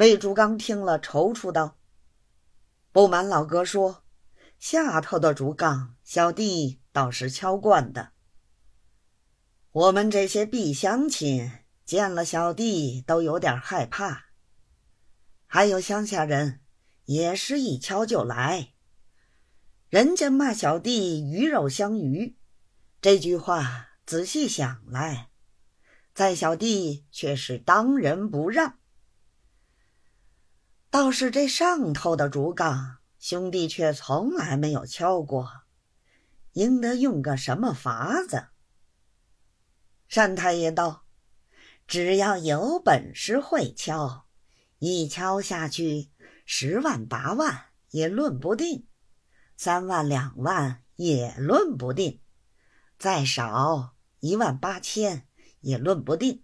魏竹刚听了，踌躇道：“不瞒老哥说，下头的竹杠，小弟倒是敲惯的。我们这些毕乡亲见了小弟都有点害怕，还有乡下人也是一敲就来。人家骂小弟鱼肉相鱼，这句话仔细想来，在小弟却是当仁不让。”倒是这上头的竹杠，兄弟却从来没有敲过，应得用个什么法子？单太爷道：“只要有本事会敲，一敲下去，十万八万也论不定，三万两万也论不定，再少一万八千也论不定，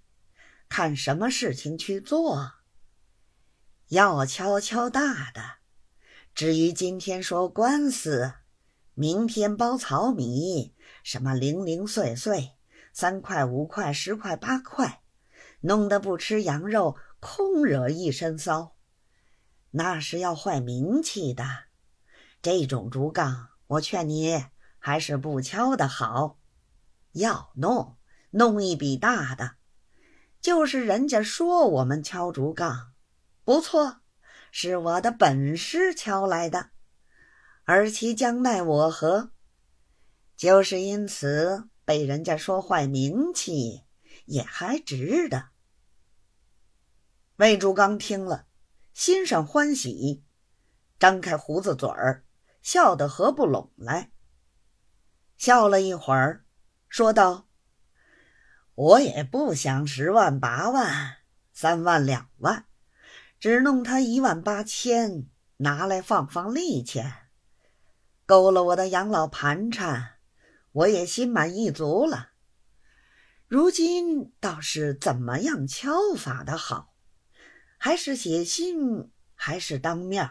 看什么事情去做。”要敲敲大的，至于今天说官司，明天包糙米，什么零零碎碎，三块五块十块八块，弄得不吃羊肉，空惹一身骚，那是要坏名气的。这种竹杠，我劝你还是不敲的好。要弄，弄一笔大的，就是人家说我们敲竹杠。不错，是我的本事敲来的，而其将奈我何？就是因此被人家说坏名气，也还值得。魏竹刚听了，心上欢喜，张开胡子嘴儿，笑得合不拢来。笑了一会儿，说道：“我也不想十万八万，三万两万。”只弄他一万八千，拿来放放利钱，够了我的养老盘缠，我也心满意足了。如今倒是怎么样敲法的好？还是写信，还是当面？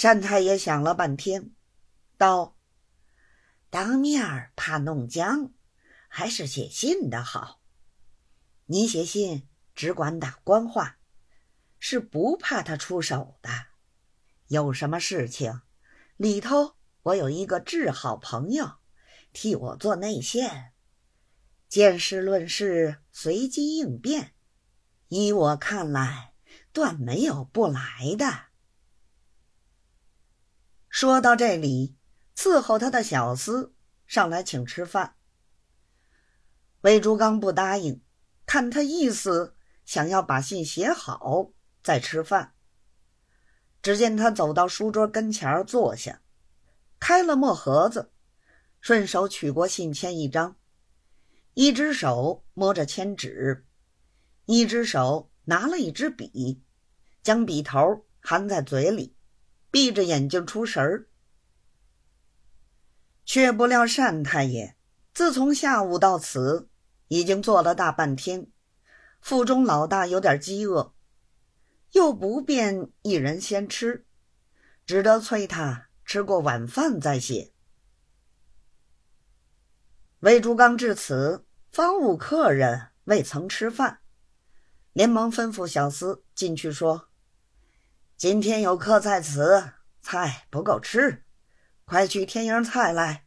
单太爷想了半天，道：“当面怕弄僵，还是写信的好。你写信。”只管打官话，是不怕他出手的。有什么事情，里头我有一个至好朋友，替我做内线，见事论事，随机应变。依我看来，断没有不来的。说到这里，伺候他的小厮上来请吃饭。魏竹刚不答应，看他意思。想要把信写好再吃饭。只见他走到书桌跟前坐下，开了墨盒子，顺手取过信签一张，一只手摸着签纸，一只手拿了一支笔，将笔头含在嘴里，闭着眼睛出神儿。却不料单太爷自从下午到此，已经坐了大半天。腹中老大有点饥饿，又不便一人先吃，只得催他吃过晚饭再写。魏竹刚至此方悟客人未曾吃饭，连忙吩咐小厮进去说：“今天有客在此，菜不够吃，快去添样菜来。”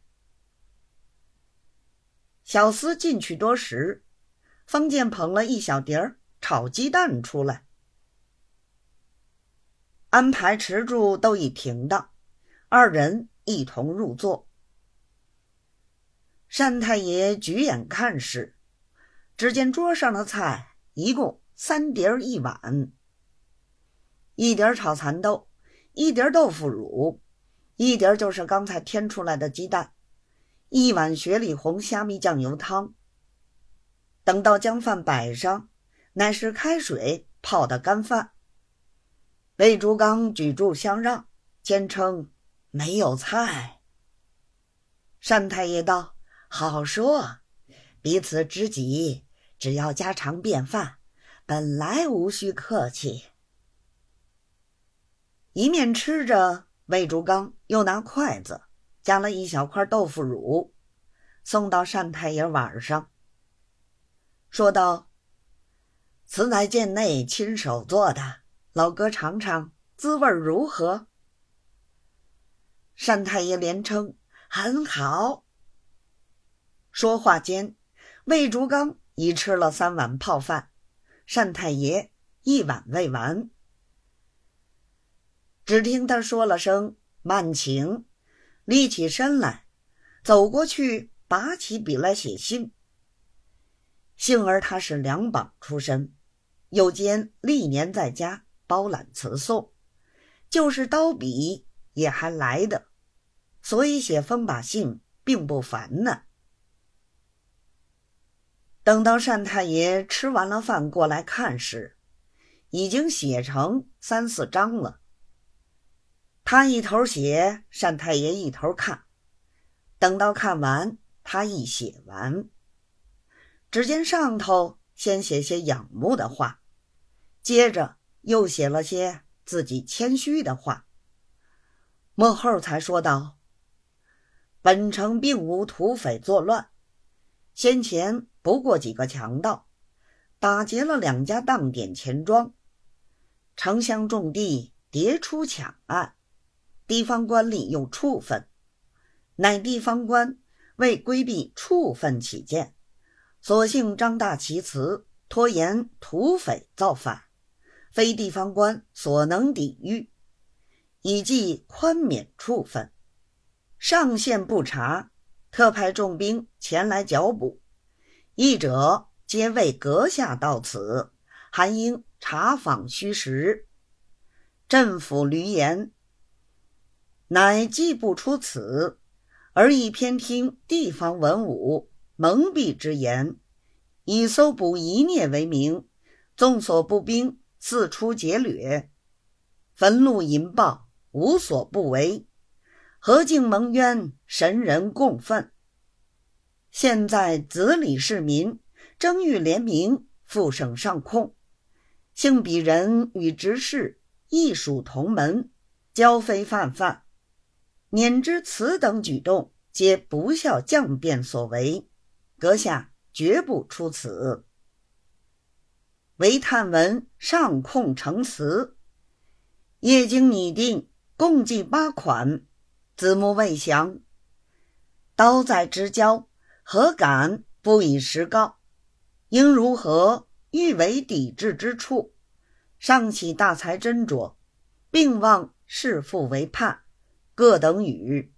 小厮进去多时。方见捧了一小碟儿炒鸡蛋出来，安排持住都已停当，二人一同入座。单太爷举眼看时，只见桌上的菜一共三碟儿一碗：一碟儿炒蚕豆，一碟儿豆腐乳，一碟儿就是刚才添出来的鸡蛋，一碗雪里红虾米酱油汤。等到将饭摆上，乃是开水泡的干饭。魏竹刚举箸相让，坚称没有菜。单太爷道：“好说，彼此知己，只要家常便饭，本来无需客气。”一面吃着，魏竹刚又拿筷子夹了一小块豆腐乳，送到单太爷碗上。说道：“此乃贱内亲手做的，老哥尝尝，滋味如何？”单太爷连称很好。说话间，魏竹刚已吃了三碗泡饭，单太爷一碗未完。只听他说了声“慢请”，立起身来，走过去，拔起笔来写信。幸而他是两榜出身，又兼历年在家包揽词颂，就是刀笔也还来的，所以写封把信并不烦呢。等到单太爷吃完了饭过来看时，已经写成三四章了。他一头写，单太爷一头看。等到看完，他一写完，只见上头先写些仰慕的话，接着又写了些自己谦虚的话。末后才说道：“本城并无土匪作乱，先前不过几个强盗，打劫了两家当点钱庄，城乡重地迭出抢案。”地方官吏又处分，乃地方官为规避处分起见，索性张大其词，拖延土匪造反，非地方官所能抵御，以计宽免处分。上县不查，特派重兵前来剿捕，一者皆为阁下到此，还应查访虚实。镇抚闾言。乃既不出此，而亦偏听地方文武蒙蔽之言，以搜捕一孽为名，纵所步兵四出劫掠，焚戮淫暴，无所不为，何竟蒙冤？神人共愤。现在子李市民争欲联名，复省上控，幸彼人与执事亦属同门，交非泛泛。免知此等举动皆不孝将变所为，阁下绝不出此。唯探闻上控成词，业经拟定，共计八款，子目未详。刀在之交，何敢不以实告？应如何欲为抵制之处？上启大才斟酌，并望弑父为判。各等语。